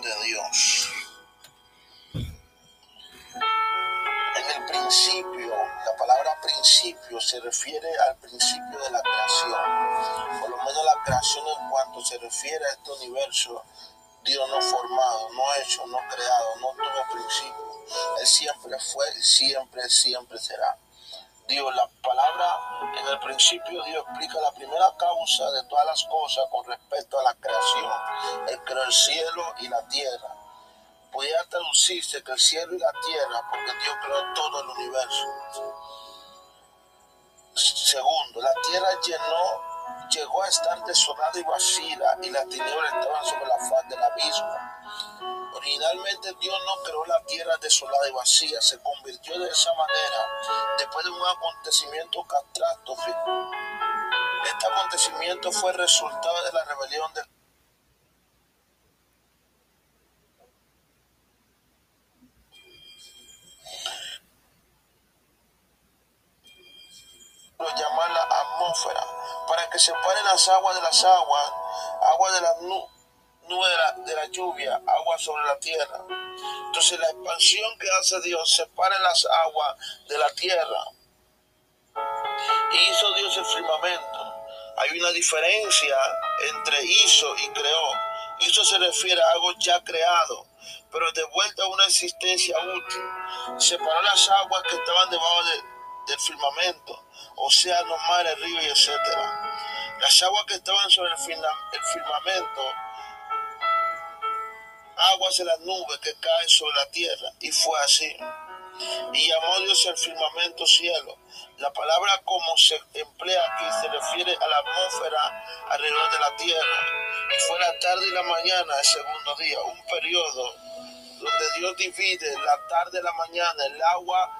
de Dios. En el principio, la palabra principio se refiere al principio de la creación. Por lo menos la creación en cuanto se refiere a este universo, Dios no formado, no hecho, no creado, no tuvo principio. Él siempre fue siempre, siempre será. Dios, la palabra en el principio Dios explica la primera causa de todas las cosas con respecto a la creación. Él creó el cielo y la tierra. Podría traducirse que el cielo y la tierra, porque Dios creó todo el universo. Segundo, la tierra llenó, llegó a estar desolada y vacía y las tinieblas estaban sobre la faz del abismo. Originalmente Dios no creó la tierra desolada y vacía, se convirtió de esa manera después de un acontecimiento catastrófico. Este acontecimiento fue resultado de la rebelión del para que separen las aguas de las aguas, agua de las nubes de la, lluvia, agua sobre la tierra. Entonces la expansión que hace Dios separa las aguas de la tierra. Hizo Dios el firmamento. Hay una diferencia entre hizo y creó. Hizo se refiere a algo ya creado, pero de vuelta a una existencia útil. Separó las aguas que estaban debajo del firmamento, océanos, mares, ríos, etc. Las aguas que estaban sobre el firmamento aguas de las nubes que caen sobre la tierra. Y fue así. Y llamó Dios el firmamento cielo. La palabra como se emplea aquí se refiere a la atmósfera alrededor de la tierra. Y fue la tarde y la mañana el segundo día, un periodo donde Dios divide la tarde y la mañana el agua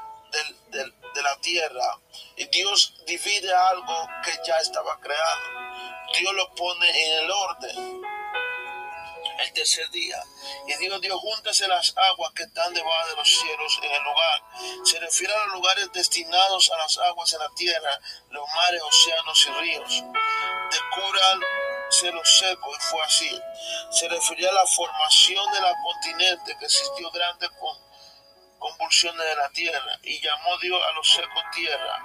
de la tierra. Y Dios divide algo que ya estaba creado. Dios lo pone en el orden el tercer día. Y Dios dio júntese las aguas que están debajo de los cielos en el lugar. Se refiere a los lugares destinados a las aguas en la tierra, los mares, océanos y ríos. Descúbranse los secos y fue así. Se refería a la formación de la continente que existió grandes convulsiones de la tierra y llamó Dios a los secos tierra.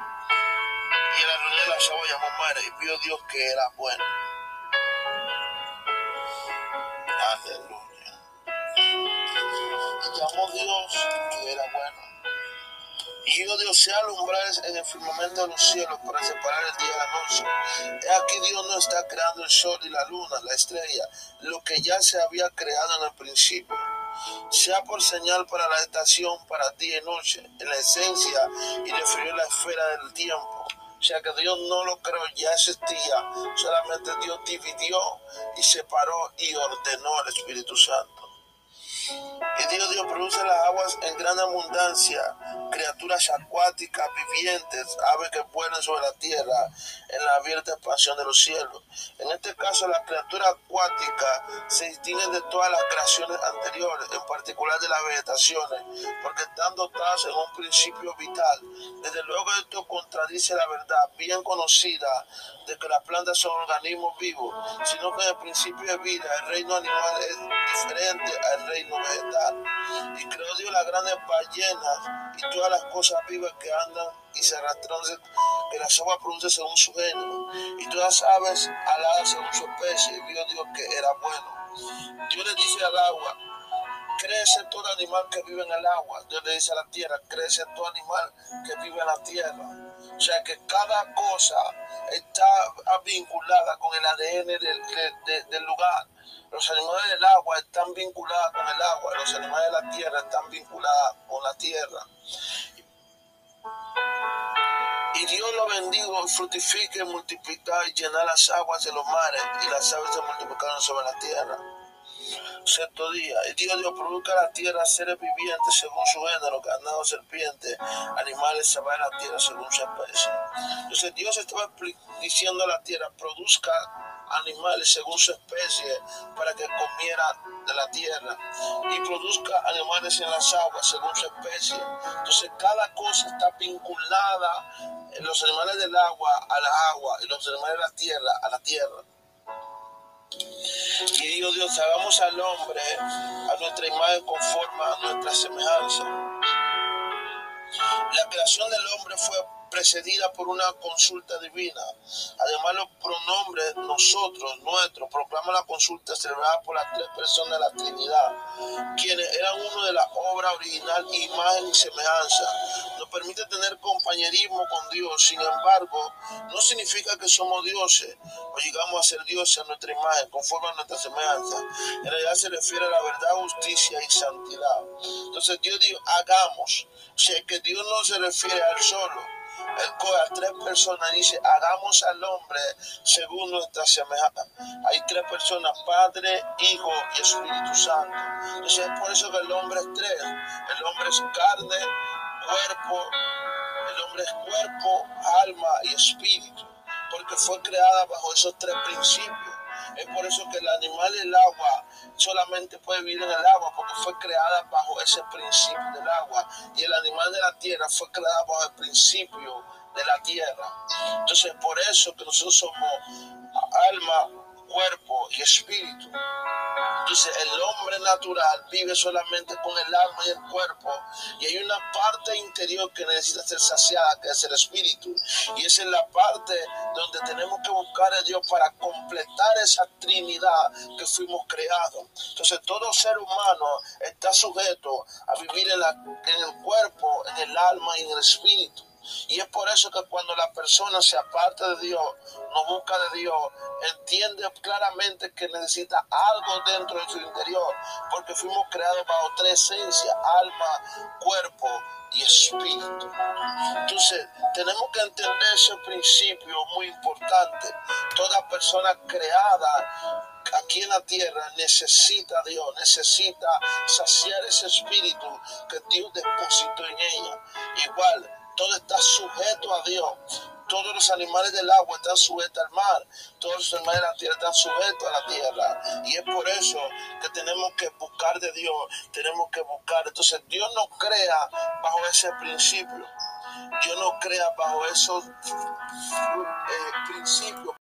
Y a la de las aguas llamó mares y vio Dios que era bueno. Aleluya. Y llamó Dios que era bueno. Y yo Dios sea alumbrar en el firmamento de los cielos para separar el día de la noche. He aquí Dios no está creando el sol y la luna, la estrella, lo que ya se había creado en el principio. Sea por señal para la estación, para día y noche, en la esencia y refirió la esfera del tiempo sea que Dios no lo creó, ya existía. Solamente Dios dividió y separó y ordenó al Espíritu Santo. Y Dios, Dios produce las aguas en gran abundancia, criaturas acuáticas, vivientes, aves que vuelan sobre la tierra, en la abierta expansión de los cielos. En este caso, la criatura acuática se distingue de todas las creaciones anteriores, en particular de las vegetaciones, porque están dotadas en un principio vital. Desde luego esto contradice la verdad bien conocida de que las plantas son organismos vivos, sino que en el principio de vida el reino animal es diferente al reino vegetal. Y creó Dios las grandes ballenas y todas las cosas vivas que andan y se arrastran, que las aguas producen según su género, y todas las aves aladas según su especie, y Dios que era bueno. Dios le dice al agua, crece todo animal que vive en el agua. Dios le dice a la tierra, crece todo animal que vive en la tierra. O sea que cada cosa está vinculada con el ADN del, lugar. Los animales del agua están vinculados con el agua, los animales de la tierra están vinculados con la tierra. Y Dios lo bendigo, fructifique, multiplicar y llenar las aguas de los mares y las aves se multiplicaron sobre la tierra. Sexto día, y Dios Dios produzca la tierra seres vivientes según su género, ganado, serpiente, animales se van a la tierra según su especie. Entonces Dios estaba diciendo a la tierra, produzca animales según su especie para que comiera de la tierra y produzca animales en las aguas según su especie. Entonces cada cosa está vinculada, en los animales del agua a la agua y los animales de la tierra a la tierra. Y dijo Dios, hagamos al hombre a nuestra imagen conforme a nuestra semejanza. La creación del hombre fue precedida por una consulta divina. Además, los pronombres nosotros, nuestros, proclama la consulta celebrada por las tres personas de la Trinidad, quienes eran uno de la obra original, imagen y semejanza. Nos permite tener compañerismo con Dios, sin embargo, no significa que somos dioses o llegamos a ser dioses a nuestra imagen, conforme a nuestra semejanza. En realidad se refiere a la verdad, justicia y santidad. Entonces Dios dijo, hagamos. O sea, que Dios no se refiere al solo a tres personas dice, hagamos al hombre según nuestra semejanza. Hay tres personas, Padre, Hijo y Espíritu Santo. Entonces es por eso que el hombre es tres. El hombre es carne, cuerpo, el hombre es cuerpo, alma y espíritu. Porque fue creada bajo esos tres principios. Es por eso que el animal del agua solamente puede vivir en el agua porque fue creada bajo ese principio del agua. Y el animal de la tierra fue creado bajo el principio de la tierra. Entonces, por eso que nosotros somos alma, cuerpo y espíritu. Entonces el hombre natural vive solamente con el alma y el cuerpo y hay una parte interior que necesita ser saciada, que es el espíritu. Y esa es la parte donde tenemos que buscar a Dios para completar esa trinidad que fuimos creados. Entonces todo ser humano está sujeto a vivir en, en el cuerpo, en el alma y en el espíritu. Y es por eso que cuando la persona se aparta de Dios, no busca de Dios, entiende claramente que necesita algo dentro de su interior, porque fuimos creados bajo tres esencias, alma, cuerpo y espíritu. Entonces, tenemos que entender ese principio muy importante. Toda persona creada aquí en la tierra necesita a Dios, necesita saciar ese espíritu que Dios depositó en ella. Igual, todo está sujeto a Dios. Todos los animales del agua están sujetos al mar. Todos los animales de la tierra están sujetos a la tierra. Y es por eso que tenemos que buscar de Dios. Tenemos que buscar. Entonces Dios no crea bajo ese principio. Dios no crea bajo esos eh, principios